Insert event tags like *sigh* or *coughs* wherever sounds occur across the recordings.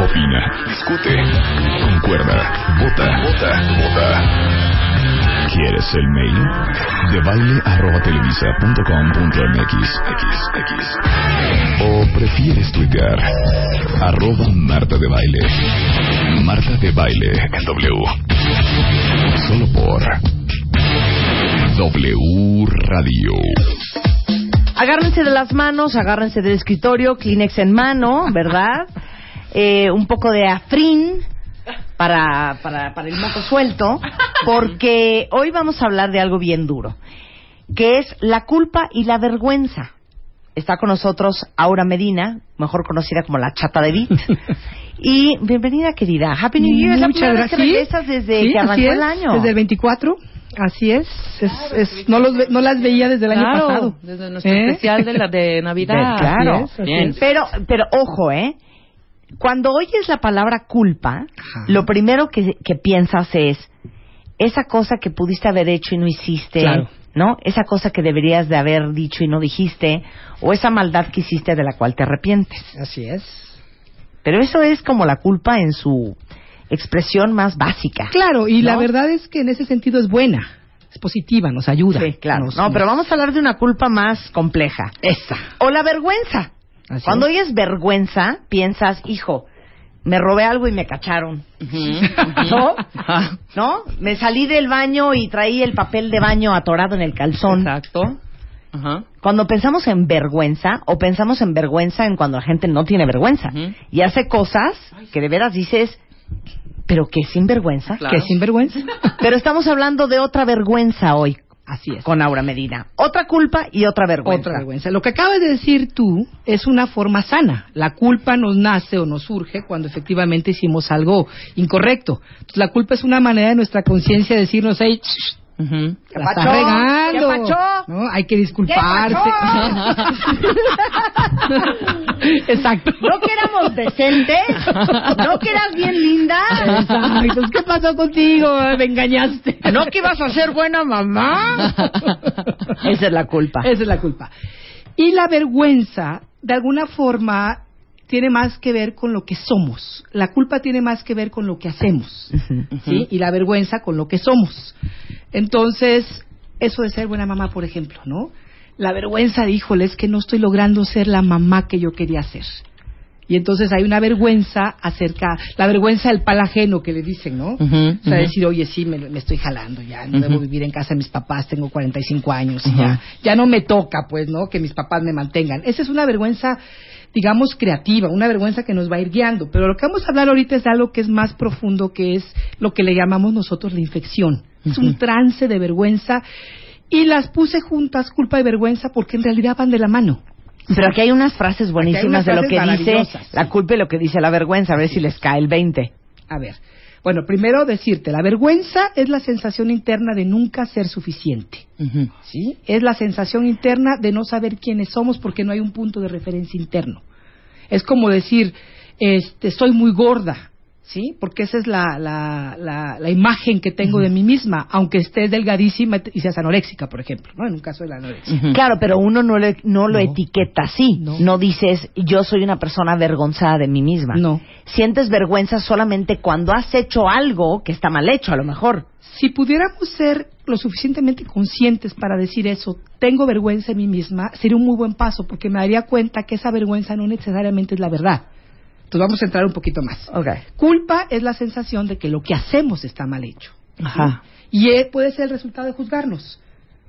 opina, discute, concuerda, vota, vota, vota. ¿Quieres el mail? De baile arroba mx, x, x. O prefieres tuitear arroba Marta de Baile. Marta de Baile en W. Solo por W Radio. Agárrense de las manos, agárrense del escritorio, Kleenex en mano, ¿verdad? Eh, un poco de afrin para, para, para el moco suelto, *laughs* porque hoy vamos a hablar de algo bien duro, que es la culpa y la vergüenza. Está con nosotros Aura Medina, mejor conocida como la chata de Beat. *laughs* Y bienvenida, querida. Happy New Year. Es la Muchas primera vez que gracias. regresas desde Sí, que arrancó el año. Desde el 24, así es. es, es- no, los, ve- no las veía desde el año pasado. desde nuestro ¿Eh? especial de la de Navidad. De- *laughs* claro. Así es, así Bien. es. Pero, pero ojo, ¿eh? Cuando oyes la palabra culpa, Ajá. lo primero que, que piensas es esa cosa que pudiste haber hecho y no hiciste, Claro. ¿no? Esa cosa que deberías de haber dicho y no dijiste, o esa maldad que hiciste de la cual te arrepientes. Así es. Pero eso es como la culpa en su expresión más básica. Claro, y la verdad es que en ese sentido es buena. Es positiva, nos ayuda. Sí, claro. Nos- No, pero vamos a hablar de una culpa más compleja. Esa. O la vergüenza. Así Cuando es. oyes vergüenza, piensas, hijo, me robé algo y me cacharon. *laughs* ¿No? Ajá. ¿No? Me salí del baño y traí el papel de baño atorado en el calzón. Exacto. Ajá. Cuando pensamos en vergüenza, o pensamos en vergüenza en cuando la gente no tiene vergüenza y hace cosas que de veras dices, pero que sin vergüenza. Claro. Que sinvergüenza. *laughs* Pero estamos hablando de otra vergüenza hoy Así es. con Aura Medina. Otra culpa y otra vergüenza. Otra vergüenza. Lo que acabas de decir tú es una forma sana. La culpa nos nace o nos surge cuando efectivamente hicimos algo incorrecto. Entonces, la culpa es una manera de nuestra conciencia de decirnos, hey, shh, Está regando. ¿Qué pacho? ¿No? Hay que disculparse. Exacto. ¿No que éramos decentes? ¿No que eras bien linda? Exacto. ¿Qué pasó contigo? Me engañaste. ¿No que ibas a ser buena mamá? Esa es la culpa. Esa es la culpa. Y la vergüenza, de alguna forma, tiene más que ver con lo que somos. La culpa tiene más que ver con lo que hacemos. ¿sí? Y la vergüenza con lo que somos. Entonces, eso de ser buena mamá, por ejemplo, ¿no? La vergüenza de, híjole, es que no estoy logrando ser la mamá que yo quería ser. Y entonces hay una vergüenza acerca, la vergüenza del pal ajeno que le dicen, ¿no? O sea, decir, oye, sí, me, me estoy jalando ya, no debo vivir en casa de mis papás, tengo 45 años y ya, ya no me toca, pues, ¿no? Que mis papás me mantengan. Esa es una vergüenza, digamos, creativa, una vergüenza que nos va a ir guiando. Pero lo que vamos a hablar ahorita es de algo que es más profundo, que es lo que le llamamos nosotros la infección. Es un trance de vergüenza y las puse juntas, culpa y vergüenza, porque en realidad van de la mano. Pero aquí hay unas frases buenísimas unas de lo que dice la culpa y lo que dice la vergüenza. A ver si les cae el 20. A ver, bueno, primero decirte, la vergüenza es la sensación interna de nunca ser suficiente. ¿sí? Es la sensación interna de no saber quiénes somos porque no hay un punto de referencia interno. Es como decir, este, soy muy gorda, ¿sí? Porque esa es la, la, la, la imagen que tengo de mí misma, aunque estés delgadísima y seas anoréxica, por ejemplo, ¿no? En un caso de la anorexia. Claro, pero uno no, le- no lo No. etiqueta así. No. No. dices, yo soy una persona avergonzada de mí misma. No. Sientes vergüenza solamente cuando has hecho algo que está mal hecho, a lo mejor. Si pudiéramos ser lo suficientemente conscientes para decir eso, tengo vergüenza en mí misma, sería un muy buen paso, porque me daría cuenta que esa vergüenza no necesariamente es la verdad. Entonces vamos a entrar un poquito más. Ok. Culpa es la sensación de que lo que hacemos está mal hecho. Ajá. Y eh, puede ser el resultado de juzgarnos.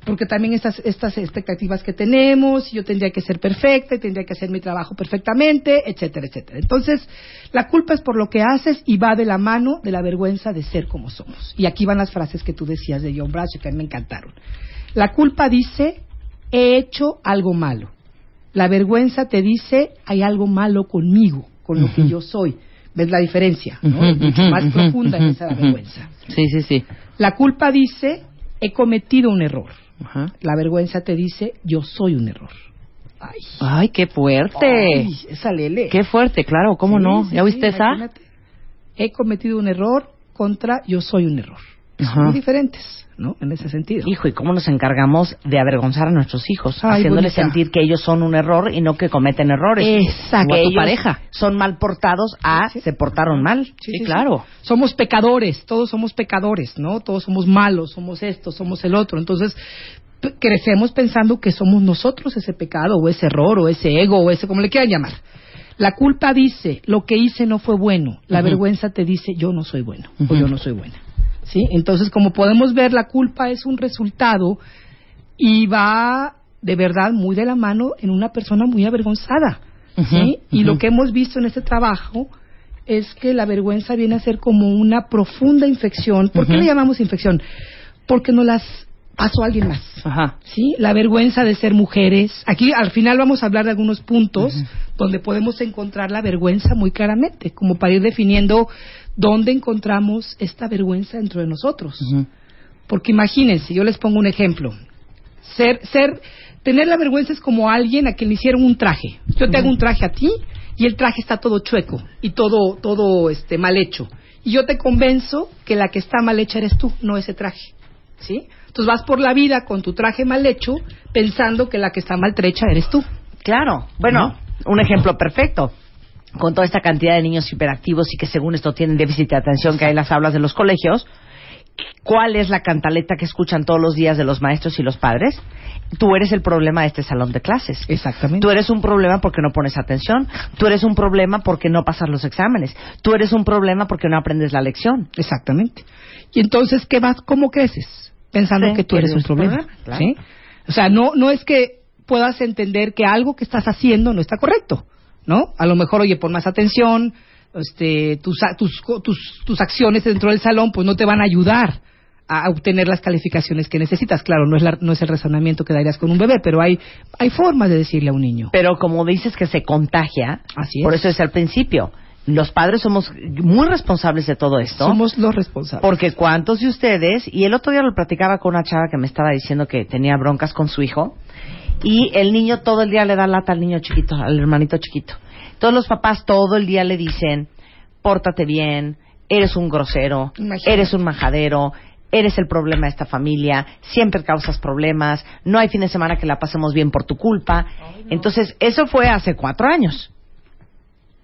Porque también estas, estas expectativas que tenemos, yo tendría que ser perfecta, y tendría que hacer mi trabajo perfectamente, etcétera, etcétera. Entonces, la culpa es por lo que haces y va de la mano de la vergüenza de ser como somos. Y aquí van las frases que tú decías de John Bradshaw que a mí me encantaron. La culpa dice, he hecho algo malo. La vergüenza te dice, hay algo malo conmigo, con lo que yo soy. ¿Ves la diferencia? ¿no? Es mucho más profunda que esa vergüenza. Sí, sí, sí. La culpa dice, he cometido un error. La vergüenza te dice, yo soy un error. Ay, Ay, qué fuerte. Ay, esa lele. Qué fuerte, claro, ¿cómo Sí, no? sí, ¿Ya sí, oíste esa? He cometido un error contra yo soy un error. Ajá. son muy diferentes, ¿no? En ese sentido. Hijo, ¿y cómo nos encargamos de avergonzar a nuestros hijos? Ay, haciéndoles bonita. sentir que ellos son un error y no que cometen errores. Exacto. Que ellos pareja. son mal portados a Sí, sí. se portaron mal. Sí, sí, claro. sí. Somos pecadores, todos somos pecadores, ¿no? Todos somos malos, somos esto, somos el otro. Entonces, crecemos pensando que somos nosotros ese pecado, o ese error, o ese ego, o ese, como le quieran llamar. La culpa dice, lo que hice no fue bueno. La vergüenza te dice, yo no soy bueno, o yo no soy buena. ¿Sí? Entonces, como podemos ver, la culpa es un resultado y va de verdad muy de la mano en una persona muy avergonzada. ¿sí? Y lo que hemos visto en este trabajo es que la vergüenza viene a ser como una profunda infección. ¿Por qué le llamamos infección? Porque nos las pasó alguien más. Ajá. ¿sí? La vergüenza de ser mujeres. Aquí al final vamos a hablar de algunos puntos donde podemos encontrar la vergüenza muy claramente, como para ir definiendo dónde encontramos esta vergüenza dentro de nosotros. Porque imagínense, yo les pongo un ejemplo. Ser, ser, tener la vergüenza es como alguien a quien le hicieron un traje. Yo te hago un traje a ti y el traje está todo chueco y todo, todo este, mal hecho. Y yo te convenzo que la que está mal hecha eres tú, no ese traje. ¿Sí? Entonces vas por la vida con tu traje mal hecho pensando que la que está maltrecha eres tú. Claro. Bueno, un ejemplo perfecto. Con toda esta cantidad de niños hiperactivos y que según esto tienen déficit de atención que hay en las aulas de los colegios, ¿cuál es la cantaleta que escuchan todos los días de los maestros y los padres? Tú eres el problema de este salón de clases. Exactamente. Tú eres un problema porque no pones atención. Tú eres un problema porque no pasas los exámenes. Tú eres un problema porque no aprendes la lección. Exactamente. Y entonces, ¿qué vas? ¿Cómo creces? Pensando Sí, que tú eres un eres un problema. problema, claro. ¿sí? O sea, no, no es que puedas entender que algo que estás haciendo no está correcto, ¿no? A lo mejor, oye, pon más atención, este, tus, tus, tus, tus acciones dentro del salón, pues no te van a ayudar a obtener las calificaciones que necesitas. Claro, no es, la- no es el razonamiento que darías con un bebé, pero hay, hay formas de decirle a un niño. Pero como dices que se contagia, Así es. por eso es al principio. Los padres somos muy responsables de todo esto. Somos los responsables. Porque cuántos de ustedes, y el otro día lo platicaba con una chava que me estaba diciendo que tenía broncas con su hijo, y el niño todo el día le da lata al niño chiquito, al hermanito chiquito. Todos los papás todo el día le dicen, pórtate bien, eres un grosero, Imagínate. eres un majadero, eres el problema de esta familia, siempre causas problemas, no hay fin de semana que la pasemos bien por tu culpa. Entonces, eso fue hace cuatro años.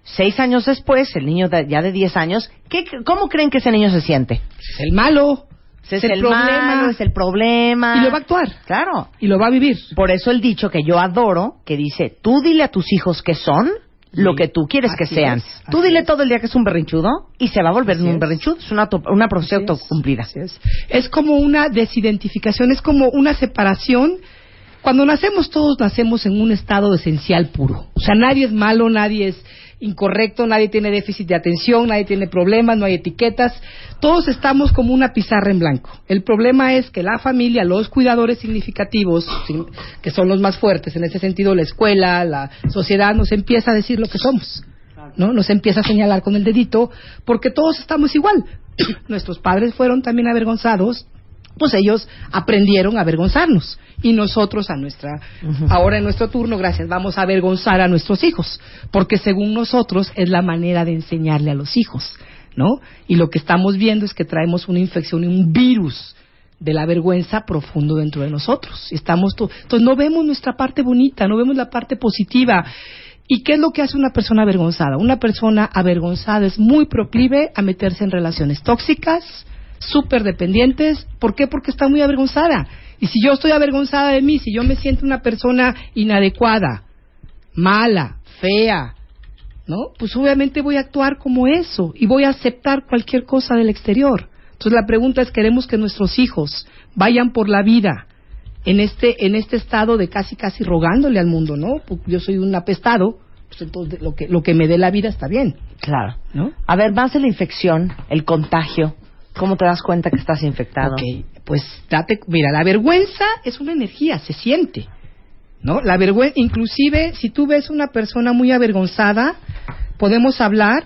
Seis años después, el niño de- ya de diez años, ¿qué, ¿cómo creen que ese niño se siente? es el malo. Es, el, malo, es el problema. Y lo va a actuar. Claro. Y lo va a vivir. Por eso el dicho que yo adoro, que dice, tú dile a tus hijos que son lo que tú quieres que sean. es, tú dile es. todo el día que es un berrinchudo y se va a volver Así un berrinchudo. Es una, una es. autocumplida. Es. Es como una desidentificación, es como una separación. Cuando nacemos todos nacemos en un estado esencial puro. O sea, nadie es malo, nadie es incorrecto, nadie tiene déficit de atención, nadie tiene problemas, no hay etiquetas. Todos estamos como una pizarra en blanco. El problema es que la familia, los cuidadores significativos, que son los más fuertes, en ese sentido la escuela, la sociedad, nos empieza a decir lo que somos. ¿no? Nos empieza a señalar con el dedito porque todos estamos igual. *coughs* Nuestros padres fueron también avergonzados, pues ellos aprendieron a avergonzarnos y nosotros a nuestra ahora en nuestro turno, gracias, vamos a avergonzar a nuestros hijos, porque según nosotros es la manera de enseñarle a los hijos, ¿no? Y lo que estamos viendo es que traemos una infección y un virus de la vergüenza profundo dentro de nosotros. Estamos to- entonces no vemos nuestra parte bonita, no vemos la parte positiva. ¿Y qué es lo que hace una persona avergonzada? Una persona avergonzada es muy proclive a meterse en relaciones tóxicas, súper dependientes. ¿Por qué? Porque está muy avergonzada. Y si yo estoy avergonzada de mí, si yo me siento una persona inadecuada, mala, fea, ¿no? Pues obviamente voy a actuar como eso y voy a aceptar cualquier cosa del exterior. Entonces la pregunta es, ¿queremos que nuestros hijos vayan por la vida en este, en este estado de casi casi rogándole al mundo, ¿no? Porque yo soy un apestado, pues entonces lo que, lo que me dé la vida está bien, Claro. ¿no? A ver, más de la infección, el contagio. ¿Cómo te das cuenta que estás infectado? Pues date, mira, la vergüenza es una energía, se siente, ¿no? La inclusive si tú ves una persona muy avergonzada, podemos hablar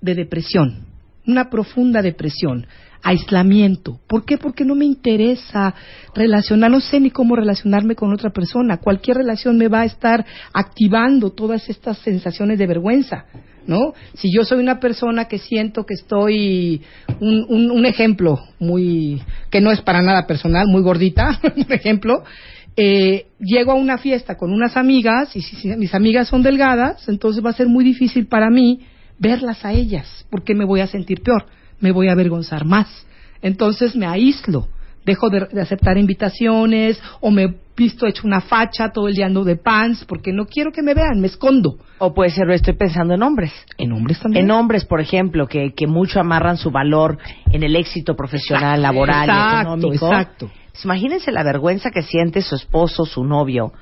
de depresión, una profunda depresión, aislamiento. ¿Por qué? Porque no me interesa relacionar, no sé ni cómo relacionarme con otra persona. Cualquier relación me va a estar activando todas estas sensaciones de vergüenza. ¿No? Si yo soy una persona que siento que estoy, un, un, un ejemplo muy, que no es para nada personal, muy gordita, *laughs* un ejemplo, eh, llego a una fiesta con unas amigas y si, si mis amigas son delgadas, entonces va a ser muy difícil para mí verlas a ellas, porque me voy a sentir peor, me voy a avergonzar más. Entonces me aíslo, dejo de, de aceptar invitaciones o me visto hecho una facha todo el día ando de pants porque no quiero que me vean, me escondo. O puede ser, estoy pensando en hombres. En hombres también. En hombres, por ejemplo, que, que mucho amarran su valor en el éxito profesional, laboral y Exacto, económico. exacto. Pues imagínense la vergüenza que siente su esposo, su novio,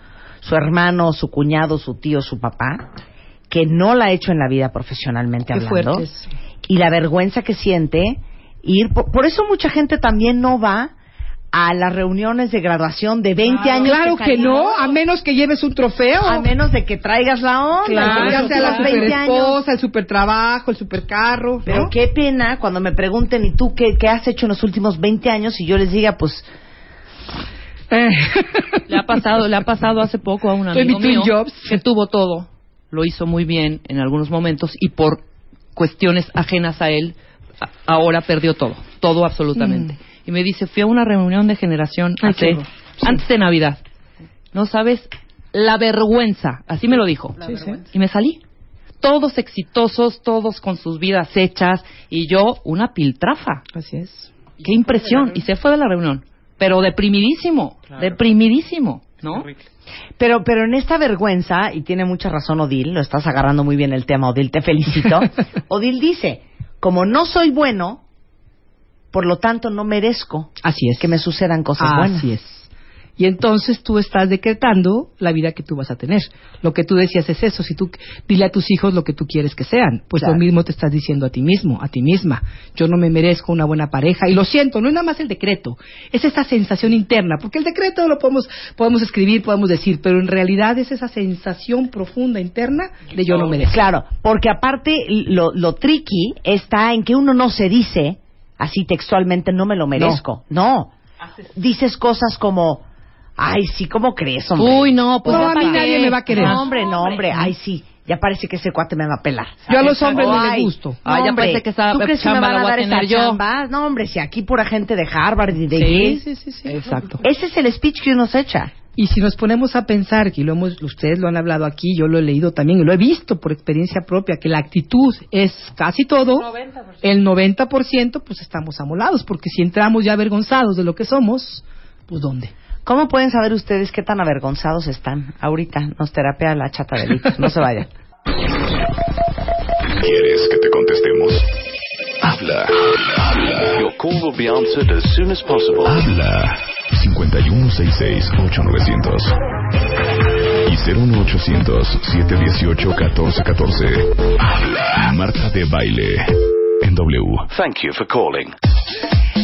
su hermano, su cuñado, su tío, su papá, que no la ha hecho en la vida profesionalmente Qué hablando. fuerte es. Y la vergüenza que siente ir. Por, por eso mucha gente también no va a las reuniones de graduación de 20 años. Claro que no, a menos que lleves un trofeo. A menos de que traigas la onda. Claro, ya sea la tengas 20 super años. esposa, el super trabajo, el super carro. Pero qué pena cuando me pregunten, ¿y tú qué, qué has hecho en los últimos 20 años? Y yo les diga, pues, Eh. Le ha pasado, le ha pasado hace poco a un amigo mío jobs. que tuvo todo, lo hizo muy bien en algunos momentos y por cuestiones ajenas a él ahora perdió todo, todo absolutamente. Y me dice, fui a una reunión de generación. Ay, hace- antes de Navidad. No sabes la vergüenza, así me lo dijo. Sí, sí. Y me salí. Todos exitosos, todos con sus vidas hechas y yo una piltrafa. Así es. Qué impresión. Y se fue de la reunión. Pero deprimidísimo. Deprimidísimo. ¿No? pero, pero en esta vergüenza, y tiene mucha razón Odil, lo estás agarrando muy bien el tema, Odil, te felicito. *laughs* Odil dice, como no soy bueno, por lo tanto no merezco Así es. que me sucedan cosas buenas. Así es. Y entonces tú estás decretando la vida que tú vas a tener. Lo que tú decías es eso. Si tú dile a tus hijos lo que tú quieres que sean, pues Claro. lo mismo te estás diciendo a ti mismo, a ti misma. Yo no me merezco una buena pareja y lo siento. No es nada más el decreto, es esa sensación interna, porque el decreto lo podemos podemos escribir, podemos decir, pero en realidad es esa sensación profunda interna de yo no merezco. Claro, porque aparte lo, lo tricky está en que uno no se dice así textualmente, no me lo merezco. No. Dices cosas como, ay, sí, ¿cómo crees, hombre? Uy, no, pues No, a mí nadie me va a querer. No, hombre, no, hombre, ay, sí. Ya parece que ese cuate me va a pelar. Yo a los hombres no Ay, les gusto. Ah, ya hombre, parece que esa ¿tú crees que me van a dar esa yo? chamba? No, hombre, si aquí pura gente de Harvard y de Sí, Yale. sí, sí, sí. Exacto. Ese es el speech que uno se echa. Y si nos ponemos a pensar, que lo hemos, ustedes lo han hablado aquí, yo lo he leído también y lo he visto por experiencia propia, que la actitud es casi todo, el 90% pues estamos amolados, porque si entramos ya avergonzados de lo que somos, pues ¿dónde? ¿Cómo pueden saber ustedes qué tan avergonzados están? Ahorita nos terapia la chata de. No se vayan. ¿Quieres que te contestemos? Habla. Habla. Your call will be answered as soon as possible. Habla. 5166-8900. Y 01800-718-1414. Habla. Marta de Baile. En W. Thank you for calling.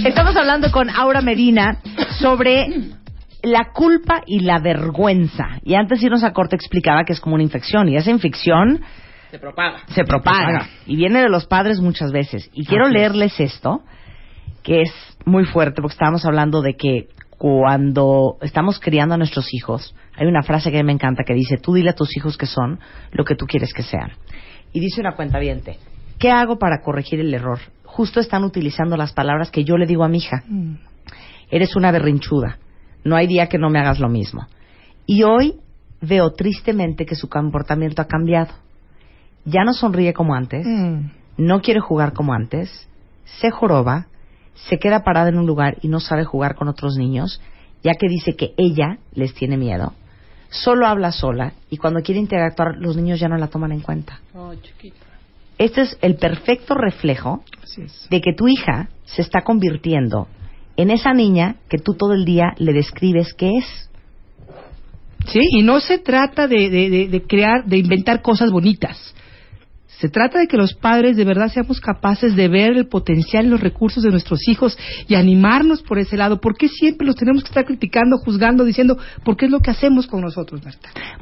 Estamos hablando con Aura Medina sobre la culpa y la vergüenza. Y antes de irnos a corte explicaba que es como una infección. Y esa infección Se propaga. se propaga. Y viene de los padres muchas veces. Y quiero Así es. leerles esto, que es muy fuerte, porque estábamos hablando de que cuando estamos criando a nuestros hijos, hay una frase que a mí me encanta que dice, tú dile a tus hijos que son lo que tú quieres que sean. Y dice una cuenta ¿qué hago para corregir el error? Justo están utilizando las palabras que yo le digo a mi hija. Eres una berrinchuda. No hay día que no me hagas lo mismo. Y hoy veo tristemente que su comportamiento ha cambiado. Ya no sonríe como antes, no quiere jugar como antes, se joroba, se queda parada en un lugar y no sabe jugar con otros niños, ya que dice que ella les tiene miedo, solo habla sola y cuando quiere interactuar los niños ya no la toman en cuenta. Este es el perfecto reflejo de que tu hija se está convirtiendo en esa niña que tú todo el día le describes que es. Sí, y no se trata de- de crear, de inventar cosas bonitas. Se trata de que los padres de verdad seamos capaces de ver el potencial y los recursos de nuestros hijos y animarnos por ese lado. ¿Por qué siempre los tenemos que estar criticando, juzgando, diciendo, por qué es lo que hacemos con nosotros?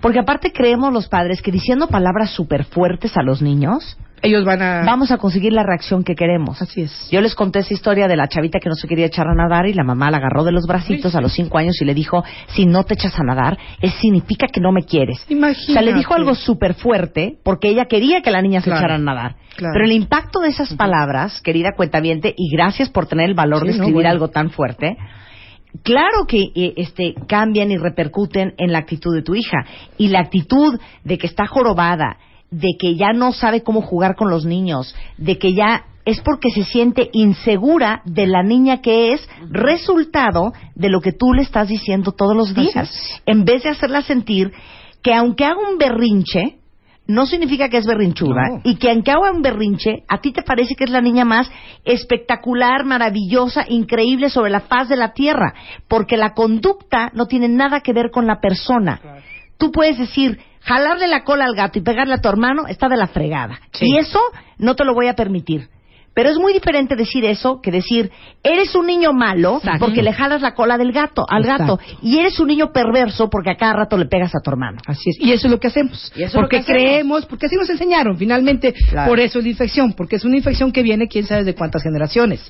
Porque aparte creemos los padres que diciendo palabras súper fuertes a los niños ellos van a... vamos a conseguir la reacción que queremos. Así es. Yo les conté esa historia de la chavita que no se quería echar a nadar y la mamá la agarró de los bracitos a los cinco años y le dijo, si no te echas a nadar, es significa que no me quieres. Imagínate. O sea, le dijo algo súper fuerte porque ella quería que la niña se echara a nadar. claro. Pero el impacto de esas palabras, querida cuentaviente, y gracias por tener el valor Sí, de no, escribir bueno. algo tan fuerte, claro que eh, este cambian y repercuten en la actitud de tu hija y la actitud de que está jorobada de que ya no sabe cómo jugar con los niños de que ya es porque se siente insegura de la niña que es resultado de lo que tú le estás diciendo todos los días en vez de hacerla sentir que aunque haga un berrinche no significa que es berrinchuda No. y que aunque haga un berrinche, a ti te parece que es la niña más espectacular, maravillosa, increíble sobre la faz de la tierra, porque la conducta no tiene nada que ver con la persona. Tú puedes decir, jalarle la cola al gato y pegarle a tu hermano está de la fregada. Sí. Y eso no te lo voy a permitir. Pero es muy diferente decir eso que decir, eres un niño malo Exacto. porque le jalas la cola del gato, al gato, y eres un niño perverso porque a cada rato le pegas a tu hermano. Así es. Y eso es lo que hacemos. Y eso porque que hacemos. creemos, porque así nos enseñaron. Finalmente, Claro. por eso es la infección. Porque es una infección que viene quién sabe de cuántas generaciones.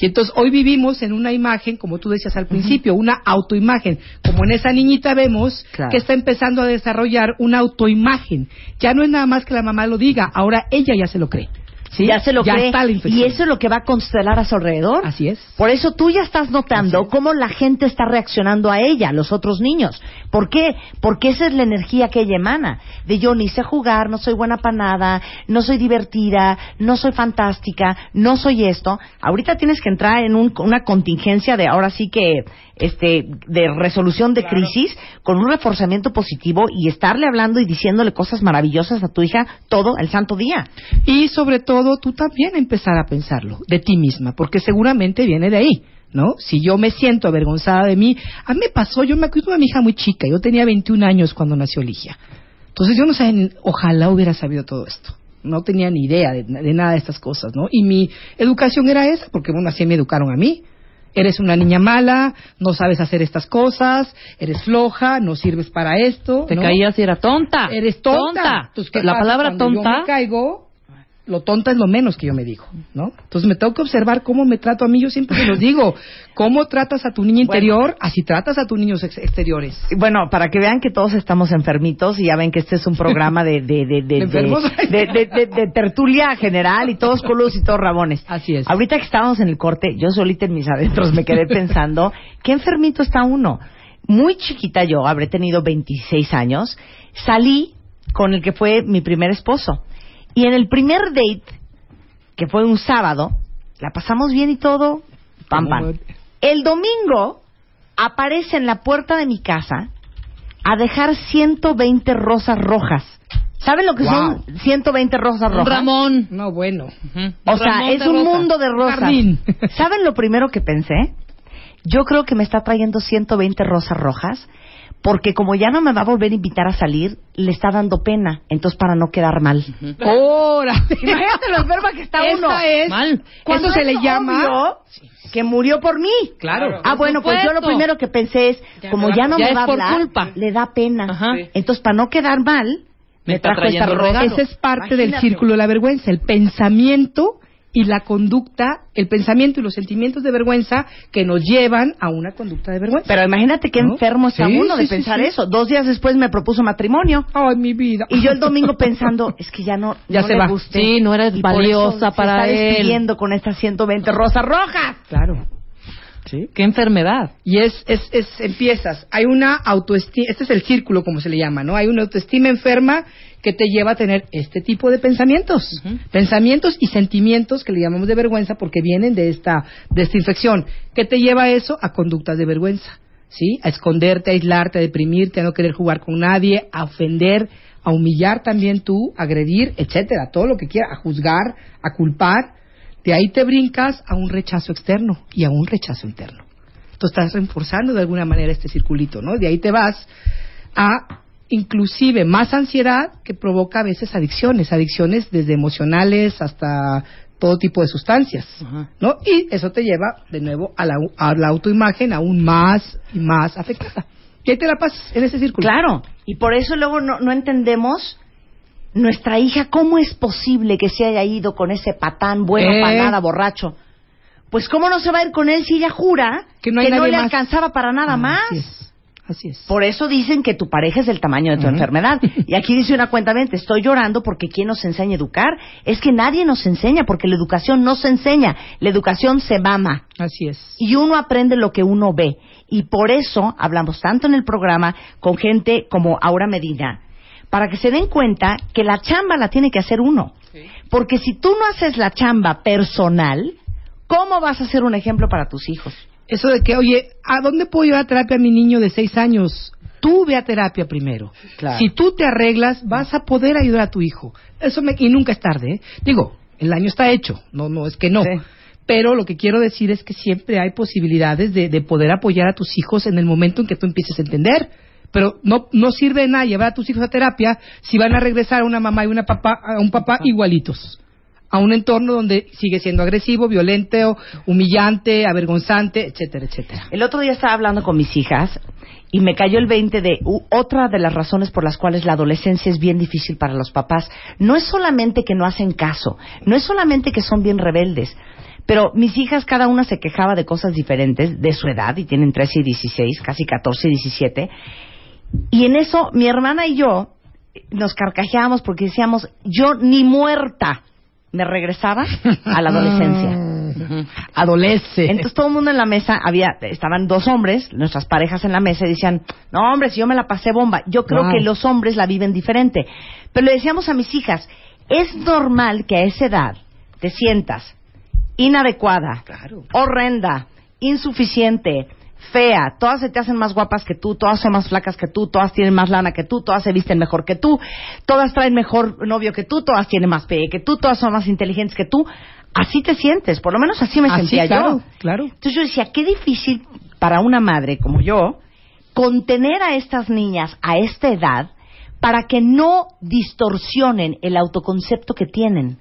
Y entonces hoy vivimos en una imagen, como tú decías al principio, una autoimagen. Como en esa niñita vemos Claro. que está empezando a desarrollar una autoimagen. Ya no es nada más que la mamá lo diga, ahora ella ya se lo cree. ¿Sí? Ya se lo ya cree. está la infección. y eso es lo que va a constelar a su alrededor. Así es. Por eso tú ya estás notando cómo la gente está reaccionando a ella, los otros niños. ¿Por qué? Porque esa es la energía que ella emana. De yo ni sé jugar, no soy buena para nada, no soy divertida, no soy fantástica, no soy esto. Ahorita tienes que entrar en un- una contingencia de ahora sí que este de resolución de crisis con un reforzamiento positivo y estarle hablando y diciéndole cosas maravillosas a tu hija todo el santo día. Y sobre todo tú también empezar a pensarlo de ti misma, porque seguramente viene de ahí, ¿no? Si yo me siento avergonzada de mí, a mí me pasó, yo me acuerdo de mi hija muy chica, yo tenía 21 años cuando nació Ligia. Entonces yo no sabía, ni- ojalá hubiera sabido todo esto. No tenía ni idea de, de nada de estas cosas, ¿no? Y mi educación era esa, porque bueno, así me educaron a mí. Eres una niña mala, no sabes hacer estas cosas, eres floja, no sirves para esto. Te ¿no? caías y era tonta. Eres tonta. Entonces, ¿qué la pasa palabra cuando tonta. Yo me caigo, lo tonta es lo menos que yo me digo, ¿no? Entonces me tengo que observar cómo me trato a mí. Yo siempre se los digo, cómo tratas a tu niña interior, así tratas a tus niños ex- exteriores. Bueno, para que vean que todos estamos enfermitos y ya ven que este es un programa de de de de, *laughs* ¿De enfermos? de- de- de- de tertulia general y todos culos y todos rabones. Así es. Ahorita que estábamos en el corte, yo solita en mis adentros me quedé pensando, ¿qué enfermito está uno? Muy chiquita yo, habré tenido 26 años, salí con el que fue mi primer esposo. Y en el primer date, que fue un sábado, la pasamos bien y todo, pam, pam. El domingo aparece en la puerta de mi casa a dejar 120 rosas rojas. ¿Saben lo que Wow. son 120 rosas rojas? Ramón. No, bueno. O sea, Ramón es un rosa. mundo de rosas. Jardín. ¿Saben lo primero que pensé? Yo creo que me está trayendo 120 rosas rojas porque como ya no me va a volver a invitar a salir, le está dando pena. Entonces, para no quedar mal. ¡Órale! Imagínate lo enferma que está uno. Esa es. Mal. ¿Cuándo Eso se es le llama? obvio que murió por mí. Claro. Ah, bueno, pues yo lo primero que pensé es, Ya como ya no ya me va a hablar, culpa. le da pena. Ajá. Entonces, para no quedar mal, Me trajo esta regalo. Ese es parte del círculo de la vergüenza, el pensamiento y la conducta, el pensamiento y los sentimientos de vergüenza que nos llevan a una conducta de vergüenza. Pero imagínate qué ¿No? enfermo está Sí, uno de sí, pensar sí. eso. Dos días después me propuso matrimonio. Ay, mi vida. Y yo el domingo pensando, *laughs* es que ya no, Ya no se le va. gusté. Sí, no eres Y por valiosa eso para se está él. despidiendo con estas 120 rosas rojas. Claro. Sí. Qué enfermedad. Y es, es, es, empiezas, hay una autoestima, este es el círculo como se le llama, ¿no? Hay una autoestima enferma que te lleva a tener este tipo de pensamientos, pensamientos y sentimientos que le llamamos de vergüenza porque vienen de esta, de esta infección. ¿Qué te lleva a eso? A conductas de vergüenza, ¿sí? A esconderte, a aislarte, a deprimirte, a no querer jugar con nadie, a ofender, a humillar también tú, a agredir, etcétera, todo lo que quieras, a juzgar, a culpar. De ahí te brincas a un rechazo externo y a un rechazo interno. Tú estás reforzando de alguna manera este circulito, ¿no? De ahí te vas a inclusive más ansiedad que provoca a veces adicciones, adicciones desde emocionales hasta todo tipo de sustancias, Ajá. ¿no? Y eso te lleva de nuevo a la, a la autoimagen aún más y más afectada. Y ahí te la pasas en ese círculo. Claro. Y por eso luego no, no entendemos nuestra hija, ¿cómo es posible que se haya ido con ese patán bueno Eh. para nada, borracho? Pues ¿cómo no se va a ir con él si ella jura Que no hay le más. alcanzaba para nada más? Así es. Por eso dicen que tu pareja es del tamaño de tu enfermedad. *laughs* Y aquí dice una cuenta mente, estoy llorando porque ¿quién nos enseña a educar? Es que nadie nos enseña porque la educación no se enseña, la educación se mama. Así es. Y uno aprende lo que uno ve. Y por eso hablamos tanto en el programa con gente como Aura Medina, para que se den cuenta que la chamba la tiene que hacer uno. Porque si tú no haces la chamba personal, ¿cómo vas a ser un ejemplo para tus hijos? Eso de que, oye, ¿a dónde puedo llevar a terapia a mi niño de seis años? Tú ve a terapia primero. Claro. Si tú te arreglas, vas a poder ayudar a tu hijo. Eso me, y nunca es tarde, ¿eh? Digo, el año está hecho. No, no, es que no. Sí. Pero lo que quiero decir es que siempre hay posibilidades de, de poder apoyar a tus hijos en el momento en que tú empieces a entender. Pero no, no sirve de nada llevar a tus hijos a terapia si van a regresar a una mamá y una papá, a un papá igualitos. A un entorno donde sigue siendo agresivo, violento, humillante, avergonzante, etcétera, etcétera. El otro día estaba hablando con mis hijas y me cayó el 20 de otra de las razones por las cuales la adolescencia es bien difícil para los papás. No es solamente que no hacen caso, no es solamente que son bien rebeldes, pero mis hijas cada una se quejaba de cosas diferentes de su edad y tienen 13 y 16, casi 14 y 17. Y en eso mi hermana y yo nos carcajeábamos porque decíamos, yo ni muerta me regresaba a la adolescencia. *laughs* Adolece. Entonces todo el mundo en la mesa había, estaban dos hombres, nuestras parejas en la mesa y decían, no hombre, si yo me la pasé bomba. Yo creo Wow. que los hombres la viven diferente. Pero le decíamos a mis hijas, es normal que a esa edad te sientas inadecuada, horrenda, insuficiente, fea, todas se te hacen más guapas que tú, todas son más flacas que tú, todas tienen más lana que tú, todas se visten mejor que tú, todas traen mejor novio que tú, todas tienen más pegue que tú, todas son más inteligentes que tú. Así te sientes, por lo menos así me Así, sentía claro, yo. claro. Entonces yo decía, qué difícil para una madre como yo contener a estas niñas a esta edad para que no distorsionen el autoconcepto que tienen,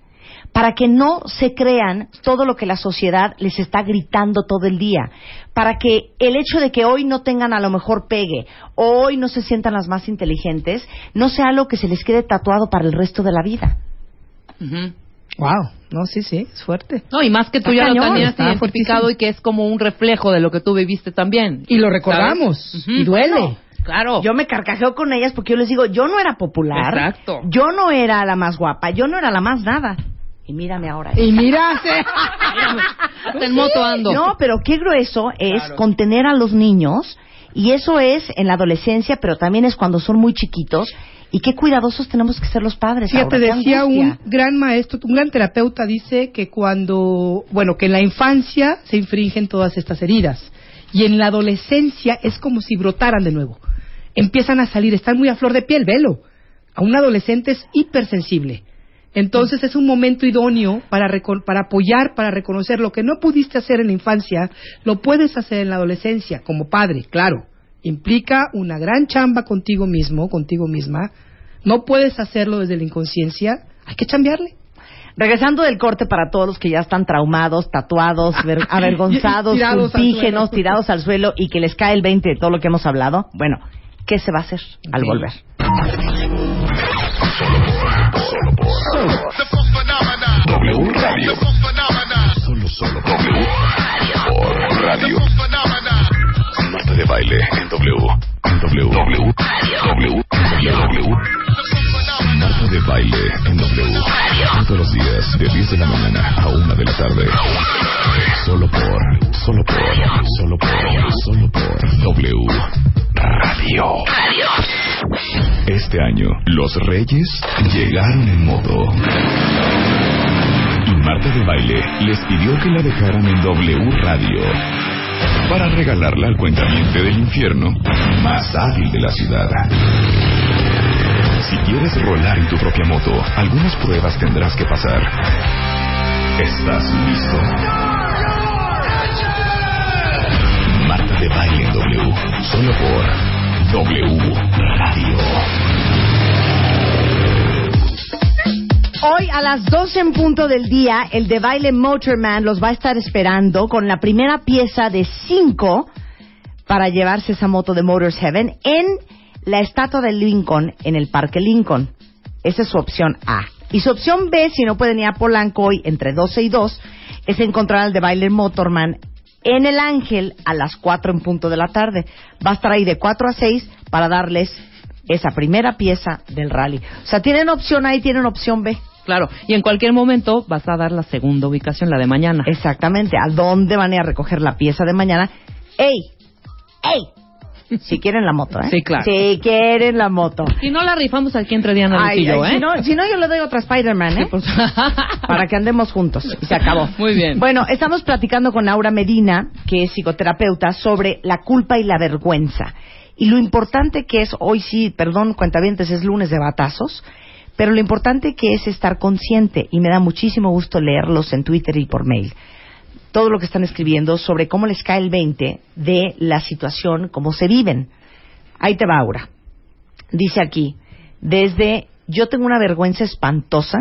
para que no se crean todo lo que la sociedad les está gritando todo el día, para que el hecho de que hoy no tengan a lo mejor pegue o hoy no se sientan las más inteligentes no sea algo que se les quede tatuado para el resto de la vida. Ujú. Wow. No, sí, sí, es fuerte. No, y más que tú Está ya lo cañón, tenías está identificado fuertísimo. y que es como un reflejo de lo que tú viviste también. Y lo recordamos. Y duele. Bueno, claro. Yo me carcajeo con ellas porque yo les digo, yo no era popular. Exacto. Yo no era la más guapa, yo no era la más nada. Y mírame ahora. Y mira, se- *laughs* Hasta en moto ando. No, pero qué grueso es Claro. contener a los niños. Y eso es en la adolescencia, pero también es cuando son muy chiquitos. Y qué cuidadosos tenemos que ser los padres. Fíjate, ahora, qué decía un gran maestro, un gran terapeuta, dice que cuando, bueno, que en la infancia se infringen todas estas heridas y en la adolescencia es como si brotaran de nuevo. Empiezan a salir, están muy a flor de piel, velo. A un adolescente es hipersensible. Entonces es un momento idóneo para, para apoyar, para reconocer lo que no pudiste hacer en la infancia, lo puedes hacer en la adolescencia, como padre, claro. Implica una gran chamba contigo mismo, contigo misma. No puedes hacerlo desde la inconsciencia, hay que chambearle. Regresando del corte para todos los que ya están traumados, tatuados, *laughs* ver- avergonzados, Tirados al tirados al suelo y que les cae el 20 de todo lo que hemos hablado. Bueno, ¿qué se va a hacer al volver? Solo por W Radio. Solo, solo W por Radio. Marta de baile en W. En W. W. W. W. Marta de baile en W. Todos los días de 10 de la mañana a 1 de la tarde. Solo por, solo por, solo por, solo por W Radio. Este año, los Reyes llegaron en moto. Y Marta de Baile les pidió que la dejaran en W Radio para regalarla al cuentamiento del infierno más hábil de la ciudad. Si quieres rolar en tu propia moto, algunas pruebas tendrás que pasar. ¿Estás listo? Marta de Baile en W, solo por W Radio. Hoy a las 12 en punto del día, el de baile Motorman los va a estar esperando con la primera pieza de cinco para llevarse esa moto de Motors Heaven en la estatua de Lincoln en el Parque Lincoln. Esa es su opción A. Y su opción B, si no pueden ir a Polanco hoy entre 12 y 2, es encontrar al de baile Motorman en El Ángel a las 4 en punto de la tarde. Va a estar ahí de 4 a 6 para darles esa primera pieza del rally. O sea, tienen opción A y tienen opción B. Claro, y en cualquier momento vas a dar la segunda ubicación, la de mañana. Exactamente. ¿A dónde van a ir a recoger la pieza de mañana? ¡Ey! ¡Ey! Si quieren la moto, ¿eh? Sí, claro. Si quieren la moto. Si no la rifamos aquí entre Diana Ay, y yo, ¿eh? si, no, si no, yo le doy otra Spider-Man, ¿eh? Sí, pues. Para que andemos juntos. Y se acabó. *laughs* Muy bien. Bueno, estamos platicando con Aura Medina, que es psicoterapeuta, sobre la culpa y la vergüenza. Y lo importante que es, hoy sí, perdón, cuentavientes, es lunes de batazos, pero lo importante que es estar consciente, y me da muchísimo gusto leerlos en Twitter y por mail, todo lo que están escribiendo sobre cómo les cae el 20 de la situación, cómo se viven. Ahí te va, Aura. Dice aquí, desde yo tengo una vergüenza espantosa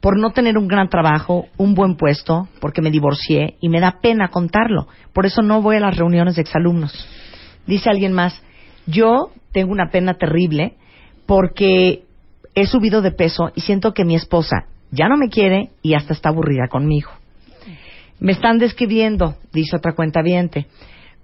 por no tener un gran trabajo, un buen puesto, porque me divorcié y me da pena contarlo. Por eso no voy a las reuniones de exalumnos. Dice alguien más, yo tengo una pena terrible porque he subido de peso y siento que mi esposa ya no me quiere y hasta está aburrida conmigo. Me están describiendo, dice otra cuenta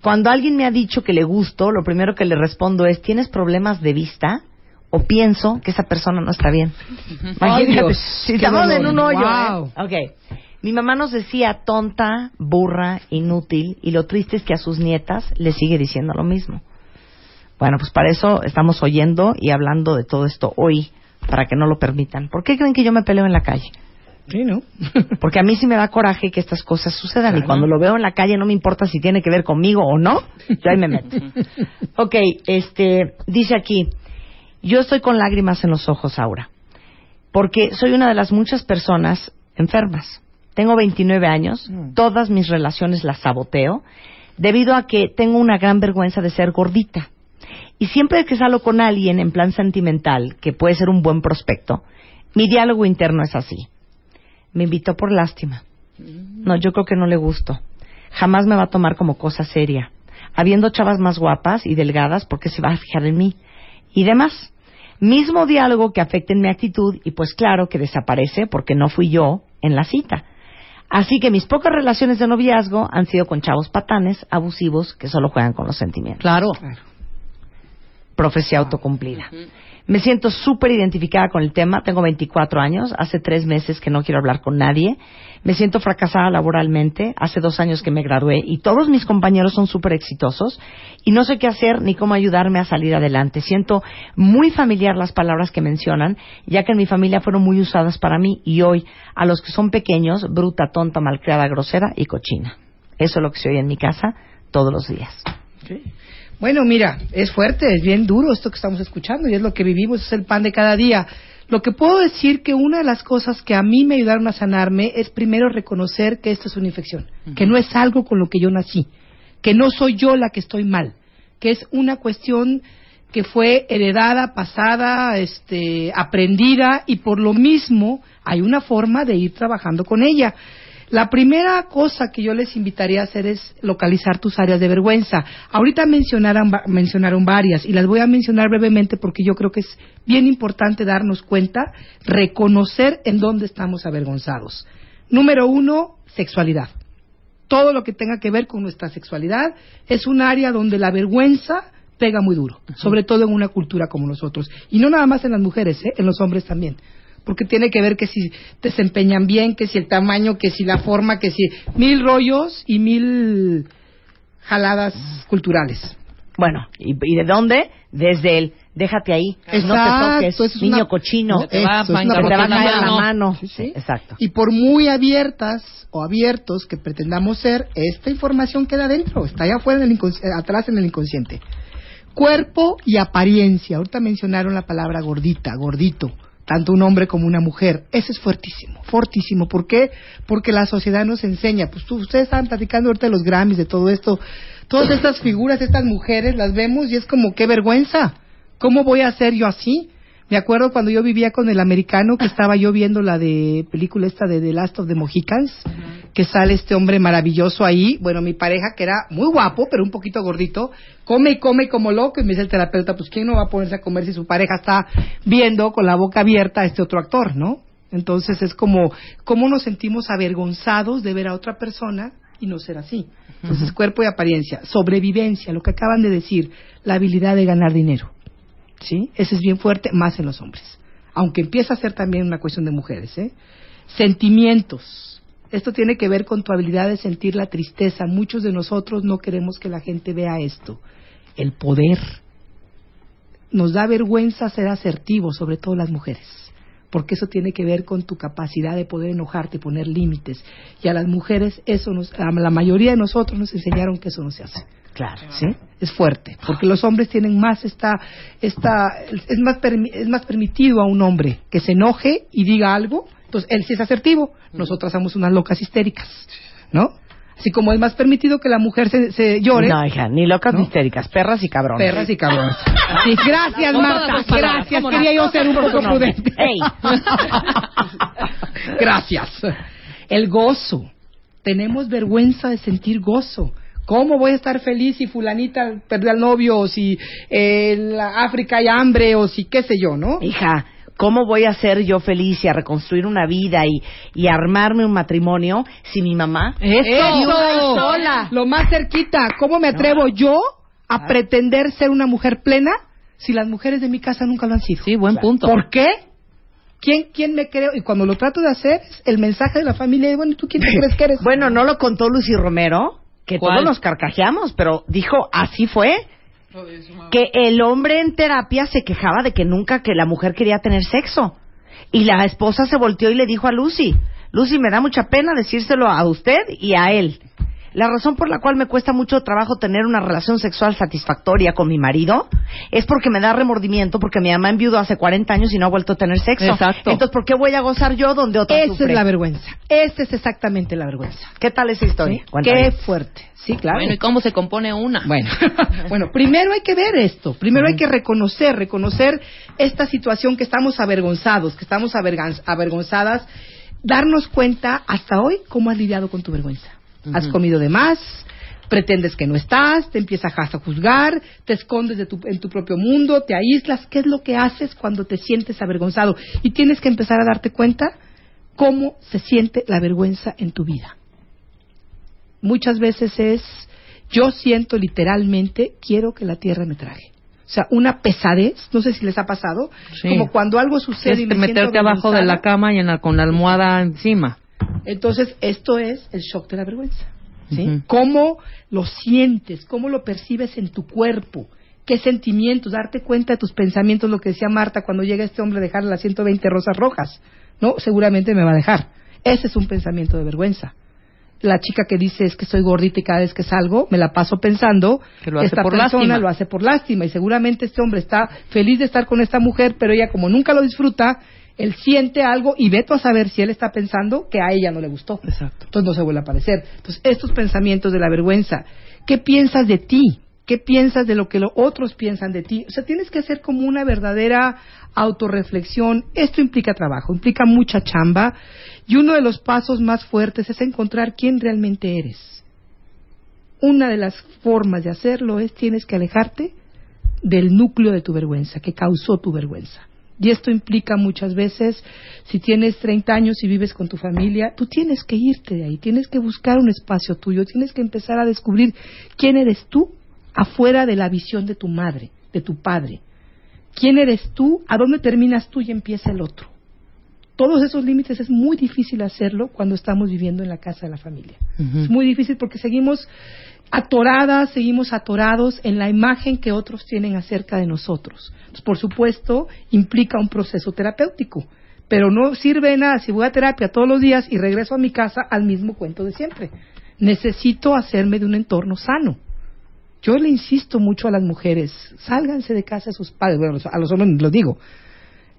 Cuando alguien me ha dicho que le gusto, lo primero que le respondo es, ¿tienes problemas de vista? O pienso que esa persona no está bien. *laughs* Imagínate, Dios, si estamos en un hoyo. Wow. ¿eh? Mi mamá nos decía tonta, burra, inútil, y lo triste es que a sus nietas le sigue diciendo lo mismo. Bueno, pues para eso estamos oyendo y hablando de todo esto hoy, para que no lo permitan. ¿Por qué creen que yo me peleo en la calle? Sí, ¿no? *laughs* Porque a mí sí me da coraje que estas cosas sucedan y cuando lo veo en la calle no me importa si tiene que ver conmigo o no, yo ahí me meto. *laughs* ok, este, dice aquí, yo estoy con lágrimas en los ojos, Aura, porque soy una de las muchas personas enfermas. Tengo 29 años, todas mis relaciones las saboteo debido a que tengo una gran vergüenza de ser gordita. Y siempre que salgo con alguien en plan sentimental, que puede ser un buen prospecto, mi diálogo interno es así. Me invitó por lástima. No, yo creo que no le gusto. Jamás me va a tomar como cosa seria. Habiendo chavas más guapas y delgadas, ¿por qué se va a fijar en mí? Y demás. Mismo diálogo que afecta en mi actitud y pues claro que desaparece porque no fui yo en la cita. Así que mis pocas relaciones de noviazgo han sido con chavos patanes, abusivos, que solo juegan con los sentimientos. Claro. Profecía autocumplida. Me siento súper identificada con el tema. Tengo 24 años. Hace tres meses que no quiero hablar con nadie. Me siento fracasada laboralmente. Hace dos años que me gradué y todos mis compañeros son súper exitosos y no sé qué hacer ni cómo ayudarme a salir adelante. Siento muy familiar las palabras que mencionan, ya que en mi familia fueron muy usadas para mí y hoy a los que son pequeños, bruta, tonta, malcriada, grosera y cochina. Eso es lo que se oye en mi casa todos los días. Bueno, mira, es fuerte, es bien duro esto que estamos escuchando y es lo que vivimos, es el pan de cada día. Lo que puedo decir que una de las cosas que a mí me ayudaron a sanarme es primero reconocer que esto es una infección, que no es algo con lo que yo nací, que no soy yo la que estoy mal, que es una cuestión que fue heredada, pasada, este, aprendida y por lo mismo hay una forma de ir trabajando con ella. La primera cosa que yo les invitaría a hacer es localizar tus áreas de vergüenza. Ahorita mencionaron, mencionaron varias y las voy a mencionar brevemente porque yo creo que es bien importante darnos cuenta, reconocer en dónde estamos avergonzados. Número uno, sexualidad. Todo lo que tenga que ver con nuestra sexualidad es un área donde la vergüenza pega muy duro, sobre todo en una cultura como nosotros. Y no nada más en las mujeres, ¿eh? en los hombres también porque tiene que ver que si desempeñan bien, que si el tamaño, que si la forma, que si mil rollos y mil jaladas culturales. Bueno, ¿y, y de dónde? Desde el déjate ahí, no te Exacto, toques, niño una- cochino, es te va a protección. caer la mano. mano. Sí, sí. Exacto. Y por muy abiertas o abiertos que pretendamos ser, esta información queda adentro, está allá afuera, en el incons- eh, atrás en el inconsciente. Cuerpo y apariencia. Ahorita mencionaron la palabra gordita, gordito. Tanto un hombre como una mujer. Eso es fuertísimo, fortísimo. ¿Por qué? Porque la sociedad nos enseña. Pues tú- ustedes estaban platicando ahorita de los Grammys, de todo esto. Todas estas figuras, estas mujeres, las vemos y es como, qué vergüenza. ¿Cómo voy a ser yo así? Me acuerdo cuando yo vivía con el americano que estaba yo viendo la de película esta de The Last of the Mohicans, que sale este hombre maravilloso ahí. Bueno, mi pareja, que era muy guapo, pero un poquito gordito, come y come como loco. Y me dice el terapeuta, pues ¿quién no va a ponerse a comer si su pareja está viendo con la boca abierta a este otro actor, no? Entonces es como, ¿cómo nos sentimos avergonzados de ver a otra persona y no ser así? Entonces, cuerpo y apariencia, sobrevivencia, lo que acaban de decir, la habilidad de ganar dinero. ¿Sí? Ese es bien fuerte, más en los hombres. Aunque empieza a ser también una cuestión de mujeres, ¿eh? Sentimientos. Esto tiene que ver con tu habilidad de sentir la tristeza. Muchos de nosotros no queremos que la gente vea esto. El poder. Nos da vergüenza ser asertivos, sobre todo las mujeres porque eso tiene que ver con tu capacidad de poder enojarte, poner límites. Y a las mujeres, eso nos, a la mayoría de nosotros nos enseñaron que eso no se hace. Claro. ¿Sí? Es fuerte, porque los hombres tienen más esta, esta, es más, permi- es más permitido a un hombre que se enoje y diga algo, entonces él sí es asertivo, nosotras somos unas locas histéricas, ¿no? Así como es más permitido que la mujer se, se llore, No, hija, ni locas ¿No? histéricas, perras y cabrones. perras y cabrones. *laughs* Sí, gracias, Marta, gracias, quería yo ser un poco prudente. Ey. *laughs* Gracias. El gozo. Tenemos vergüenza de sentir gozo. ¿Cómo voy a estar feliz si fulanita perdió al novio o si eh, en la África hay hambre o si qué sé yo, ¿no? Hija, ¿cómo voy a ser yo feliz y a reconstruir una vida y, y armarme un matrimonio si mi mamá Eso. vez sola? Lo más cerquita. ¿Cómo me atrevo yo a pretender ser una mujer plena si las mujeres de mi casa nunca lo han sido? Sí, buen punto. ¿Por qué? ¿Quién, ¿Quién me creo? Y cuando lo trato de hacer, es el mensaje de la familia. y Bueno, ¿tú quién te *laughs* crees que eres? Bueno, no lo contó Lucy Romero, que ¿Cuál? todos nos carcajeamos, pero dijo, así fue. Que el hombre en terapia se quejaba de que nunca que la mujer quería tener sexo. Y la esposa se volteó y le dijo a Lucy, Lucy, me da mucha pena decírselo a usted y a él. La razón por la cual me cuesta mucho trabajo tener una relación sexual satisfactoria con mi marido es porque me da remordimiento porque mi mamá enviudó hace 40 años y no ha vuelto a tener sexo. Exacto. Entonces, ¿por qué voy a gozar yo donde otro Esa sufre? es la vergüenza. Esa es exactamente la vergüenza. ¿Qué tal esa historia? ¿Sí? Qué fuerte. Sí, claro. Bueno, ¿y cómo se compone una? Bueno, *laughs* *laughs* bueno, primero hay que ver esto, primero hay que reconocer, reconocer esta situación que estamos avergonzados, que estamos avergonzadas, darnos cuenta hasta hoy cómo has lidiado con tu vergüenza. Has comido de más, pretendes que no estás, te empiezas a juzgar, te escondes de tu- en tu propio mundo, te aíslas. ¿Qué es lo que haces cuando te sientes avergonzado? Y tienes que empezar a darte cuenta cómo se siente la vergüenza en tu vida muchas veces es yo siento literalmente quiero que la tierra me trague. O sea, una pesadez, no sé si les ha pasado, Sí. como cuando algo sucede y me meterte abajo de la cama y en la, con la almohada encima. Entonces, esto es el shock de la vergüenza. ¿sí? ¿Cómo lo sientes? ¿Cómo lo percibes en tu cuerpo? ¿Qué sentimientos? Darte cuenta de tus pensamientos, lo que decía Marta cuando llega este hombre a dejarle las 120 rosas rojas. No, seguramente me va a dejar. Ese es un pensamiento de vergüenza. La chica que dice es que soy gordita y cada vez que salgo me la paso pensando Que lo hace esta por persona lástima. lo hace por lástima y seguramente este hombre está feliz de estar con esta mujer, pero ella como nunca lo disfruta, él siente algo y veto a saber si él está pensando que a ella no le gustó. Exacto. Entonces no se vuelve a aparecer. Entonces, estos pensamientos de la vergüenza, ¿qué piensas de ti? ¿Qué piensas de lo que los otros piensan de ti? O sea, tienes que hacer como una verdadera autorreflexión. Esto implica trabajo, implica mucha chamba. Y uno de los pasos más fuertes es encontrar quién realmente eres. Una de las formas de hacerlo es tienes que alejarte del núcleo de tu vergüenza, que causó tu vergüenza. Y esto implica muchas veces, si tienes 30 años y vives con tu familia, tú tienes que irte de ahí, tienes que buscar un espacio tuyo, tienes que empezar a descubrir quién eres tú afuera de la visión de tu madre, de tu padre. ¿Quién eres tú? ¿A dónde terminas tú y empieza el otro? Todos esos límites es muy difícil hacerlo cuando estamos viviendo en la casa de la familia. Es muy difícil porque seguimos atoradas, seguimos atorados en la imagen que otros tienen acerca de nosotros. Por supuesto, implica un proceso terapéutico, pero no sirve de nada si voy a terapia todos los días y regreso a mi casa al mismo cuento de siempre. Necesito hacerme de un entorno sano. Yo le insisto mucho a las mujeres, sálganse de casa a sus padres, bueno, a los hombres lo digo,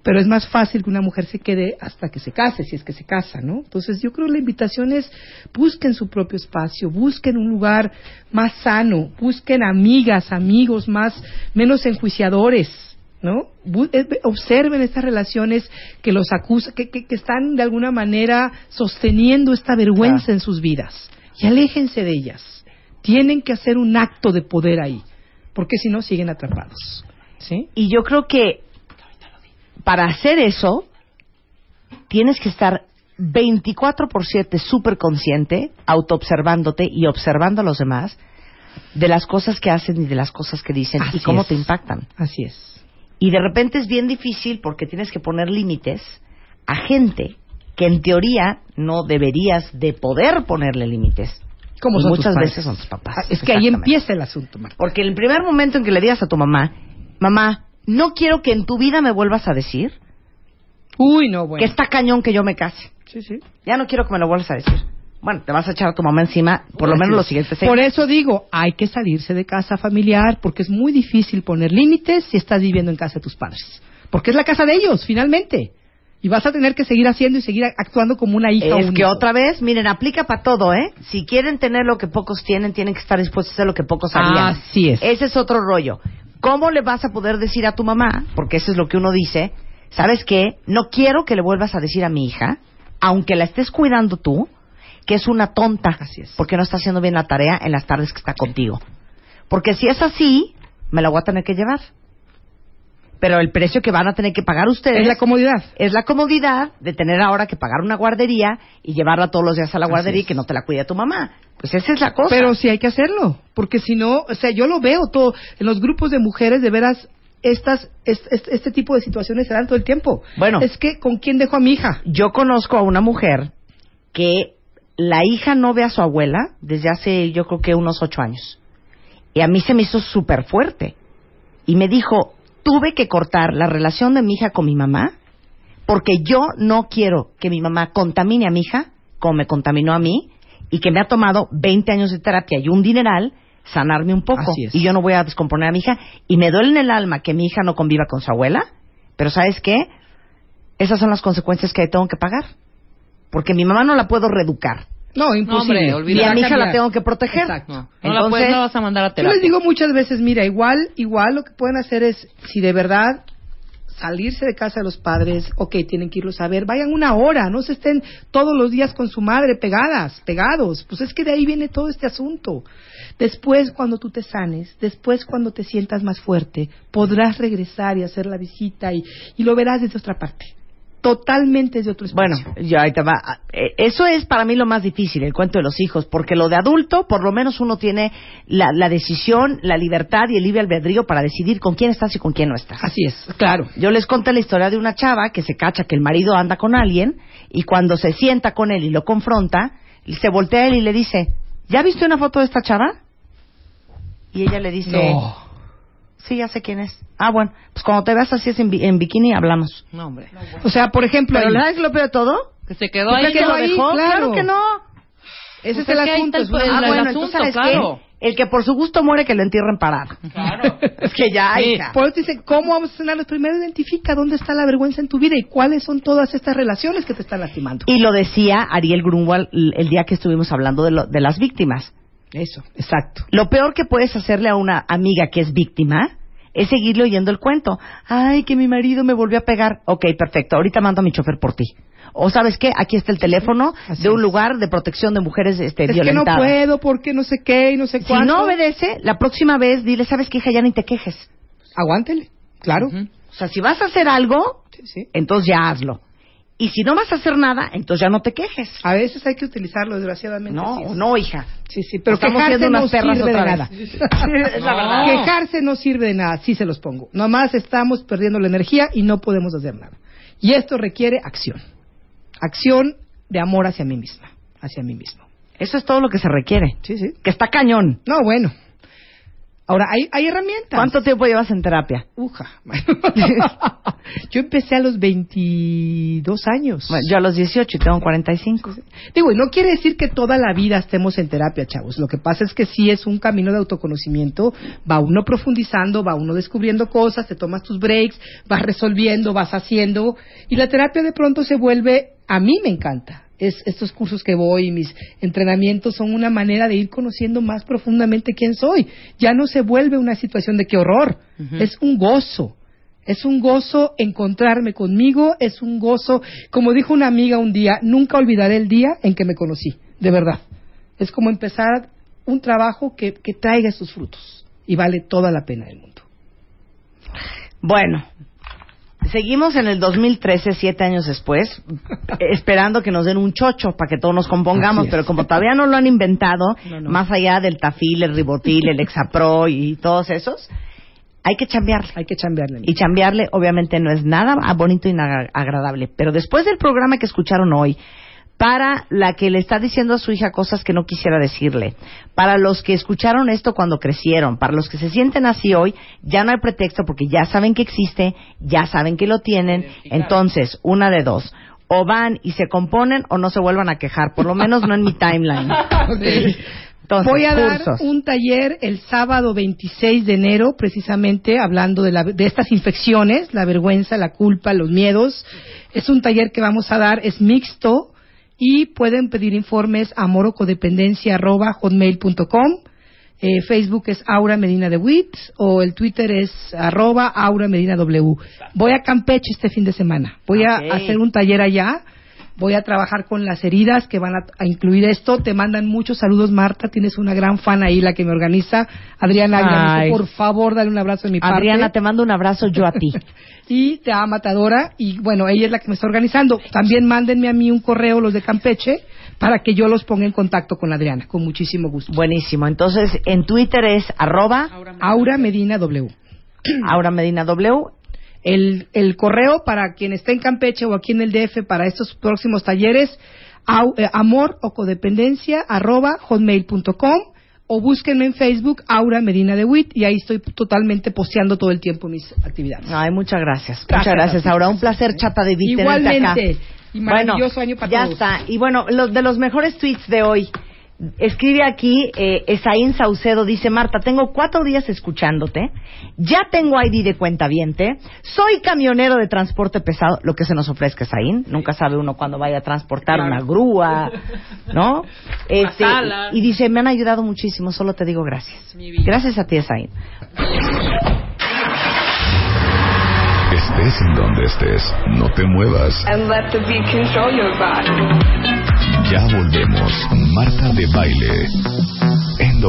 pero es más fácil que una mujer se quede hasta que se case, si es que se casa, ¿no? Entonces yo creo que la invitación es busquen su propio espacio, busquen un lugar más sano, busquen amigas, amigos más, menos enjuiciadores, ¿no? Eh, ve- Observen estas relaciones que los acusan, que, que- que están de alguna manera sosteniendo esta vergüenza en sus vidas. Y aléjense de ellas. Tienen que hacer un acto de poder ahí, porque si no siguen atrapados. ¿Sí? Y yo creo que para hacer eso, tienes que estar 24 por 7 súper consciente, autoobservándote y observando a los demás de las cosas que hacen y de las cosas que dicen y cómo es. te impactan. Así es. Y de repente es bien difícil porque tienes que poner límites a gente que en teoría no deberías de poder ponerle límites. Como Y son muchas veces son tus papás. Ah, Es que ahí empieza el asunto, Marta. Porque el primer momento en que le digas a tu mamá, mamá, no quiero que en tu vida me vuelvas a decir Uy, no, bueno. que está cañón que yo me case. Sí, sí. Ya no quiero que me lo vuelvas a decir. Bueno, te vas a echar a tu mamá encima por lo menos los siguientes seis Por eso digo, hay que salirse de casa familiar porque es muy difícil poner límites si estás viviendo en casa de tus padres. Porque es la casa de ellos, finalmente. Y vas a tener que seguir haciendo y seguir actuando como una hija o Es un que hijo. otra vez, miren, aplica para todo, ¿eh? Si quieren tener lo que pocos tienen, tienen que estar dispuestos a hacer lo que pocos harían. Así es. Ese es otro rollo. ¿Cómo le vas a poder decir a tu mamá, porque eso es lo que uno dice, ¿sabes qué? No quiero que le vuelvas a decir a mi hija, aunque la estés cuidando tú, que es una tonta, Así es. porque no está haciendo bien la tarea en las tardes que está contigo. Porque si es así, me la voy a tener que llevar. Pero el precio que van a tener que pagar ustedes Es la comodidad. es la comodidad de tener ahora que pagar una guardería y llevarla todos los días a la guardería y que no te la cuide tu mamá. Pues esa es la cosa. Pero sí hay que hacerlo, porque si no, o sea, yo lo veo todo en los grupos de mujeres, de veras, estas, est- est- este, tipo de situaciones se dan todo el tiempo. Bueno. es que ¿con quién dejo a mi hija? yo conozco a una mujer que la hija no ve a su abuela desde hace yo creo que unos ocho años. Y a mí se me hizo súper fuerte. Y me dijo, tuve que cortar la relación de mi hija con mi mamá porque yo no quiero que mi mamá contamine a mi hija como me contaminó a mí y que me ha tomado 20 años de terapia y un dineral sanarme un poco. Así es. Y yo no voy a descomponer a mi hija. Y me duele en el alma que mi hija no conviva con su abuela, pero ¿sabes qué? Esas son las consecuencias que tengo que pagar. Porque mi mamá no la puedo reeducar. No, imposible. hombre, Y a mi hija la tengo que proteger. Exacto. No, no, Entonces, la puedes, no vas a mandar a Yo terapia. les digo muchas veces, mira, igual, igual lo que pueden hacer es, si de verdad salirse de casa de los padres, ok, tienen que irlos a ver, vayan una hora, no se estén todos los días con su madre pegadas, pegados, pues es que de ahí viene todo este asunto. Después, cuando tú te sanes, después cuando te sientas más fuerte, podrás regresar y hacer la visita y, y lo verás desde otra parte, totalmente desde otro Bueno, espacio. ya ahí te va. Eh, Eso es para mí lo más difícil, el cuento de los hijos, porque lo de adulto, por lo menos uno tiene la, la decisión, la libertad y el libre albedrío para decidir con quién estás y con quién no estás. Así es, claro. Yo les conté la historia de una chava que se cacha que el marido anda con alguien y cuando se sienta con él y lo confronta, se voltea a él y le dice, ¿ya viste una foto de esta chava? Y ella le dice, No. Sí, ya sé quién es. Ah, bueno, pues cuando te veas así es en, bi- en bikini hablamos. No, hombre. O sea, por ejemplo, Pero ahí- ¿sabes lo peor de todo? Que se quedó ¿Por ahí. ¿Que quedó lo ahí? dejó? Claro. Claro que no. ese es Pues el es ahí asunto. está el- Ah, el bueno, asunto, entonces, ¿sabes claro. qué? El que por su gusto muere, que lo entierren parado. Claro. *laughs* Es que ya, Sí. hija. Por eso dice, ¿cómo vamos a sanarlos? Primero identifica dónde está la vergüenza en tu vida y cuáles son todas estas relaciones que te están lastimando. Y lo decía Ariel Grunwald el el día que estuvimos hablando de, lo- de las víctimas. Eso, exacto. Lo peor que puedes hacerle a una amiga que es víctima es seguirle oyendo el cuento. Ay, que mi marido me volvió a pegar. Ok, perfecto. Ahorita mando a mi chofer por ti. O sabes qué, aquí está el teléfono Así de un es. lugar de protección de mujeres este, Es que no violentadas. puedo porque no sé qué y no sé si cuánto. no obedece, la próxima vez dile, sabes qué, hija, ya ni te quejes. Aguántele, claro. O sea, si vas a hacer algo, Sí, sí. entonces ya hazlo. Y si no vas a hacer nada, entonces ya no te quejes. A veces hay que utilizarlo, desgraciadamente. No, sí no, hija. Sí, sí, pero Estamos quejarse siendo no unas perras sirve de nada. *laughs* es la No. Quejarse no sirve de nada, sí se los pongo. Nomás estamos perdiendo la energía y no podemos hacer nada. Y esto requiere acción. Acción de amor hacia mí misma, hacia mí mismo. Eso es todo lo que se requiere. Sí, sí. Que está cañón. No, bueno. Ahora, hay, hay herramientas. ¿Cuánto tiempo llevas en terapia? Uja. *laughs* Yo empecé a los 22 años. Bueno, yo a los 18 y tengo 45. Digo, y no quiere decir que toda la vida estemos en terapia, chavos. Lo que pasa es que sí es un camino de autoconocimiento. Va uno profundizando, va uno descubriendo cosas, te tomas tus breaks, vas resolviendo, vas haciendo. Y la terapia de pronto se vuelve, a mí me encanta. Es, estos cursos que voy y mis entrenamientos son una manera de ir conociendo más profundamente quién soy. Ya no se vuelve una situación de qué horror, es un gozo. Es un gozo encontrarme conmigo, es un gozo, como dijo una amiga un día, nunca olvidaré el día en que me conocí, de verdad. Es como empezar un trabajo que, que traiga sus frutos y vale toda la pena del mundo. Bueno, seguimos en el 2013, siete años después, *laughs* esperando que nos den un chocho para que todos nos compongamos, pero como todavía no lo han inventado, No, no. más allá del tafil, el ribotil, el hexapro y todos esos, hay que chambearle. Hay que chambearle. Y chambearle obviamente no es nada bonito y nada agradable. Pero después del programa que escucharon hoy, para la que le está diciendo a su hija cosas que no quisiera decirle, para los que escucharon esto cuando crecieron, para los que se sienten así hoy, ya no hay pretexto porque ya saben que existe, ya saben que lo tienen. Entonces, una de dos. O van y se componen o no se vuelvan a quejar, por lo menos no en mi timeline. *laughs* Entonces, Voy a dar cursos. un taller el sábado 26 de enero, precisamente hablando de, la- de estas infecciones, la vergüenza, la culpa, los miedos. Es un taller que vamos a dar, es mixto y pueden pedir informes a morocodependencia.hotmail.com. Eh, Facebook es Aura Medina de Witt o el Twitter es arroba Aura Medina W. Voy a Campeche este fin de semana. Voy a hacer un taller allá. Voy a trabajar con las heridas que van a, a incluir esto. Te mandan muchos saludos, Marta. Tienes una gran fan ahí, la que me organiza. Adriana Ay. por favor, dale un abrazo de mi parte. Adriana, te mando un abrazo yo a ti. *laughs* y te ama Matadora. Y bueno, ella es la que me está organizando. También mándenme a mí un correo, los de Campeche, para que yo los ponga en contacto con Adriana, con muchísimo gusto. Buenísimo. Entonces, en Twitter es arroba Aura Medina W. Aura Medina W. El, el correo para quien esté en Campeche o aquí en el DF para estos próximos talleres, eh, amor o codependencia arroba hotmail.com o búsquenme en Facebook Aura Medina de Witt y ahí estoy totalmente posteando todo el tiempo mis actividades. Ay, muchas gracias. Gracias muchas gracias. Aura. Un placer, chata de tenerte acá. Igualmente. Y maravilloso bueno, año para ya todos. está. Y bueno, los de los mejores tweets de hoy. Escribe aquí, eh, Esaín Saucedo dice, Marta, tengo cuatro días escuchándote, ya tengo ID de cuenta soy camionero de transporte pesado, lo que se nos ofrezca Esaín, nunca sabe uno cuándo vaya a transportar una grúa, ¿no? *laughs* Este, sala. y dice, me han ayudado muchísimo, solo te digo gracias. Gracias a ti, Esaín. Estés en donde estés, no te muevas. and let the beat control your body. Ya volvemos. Marta de baile. En.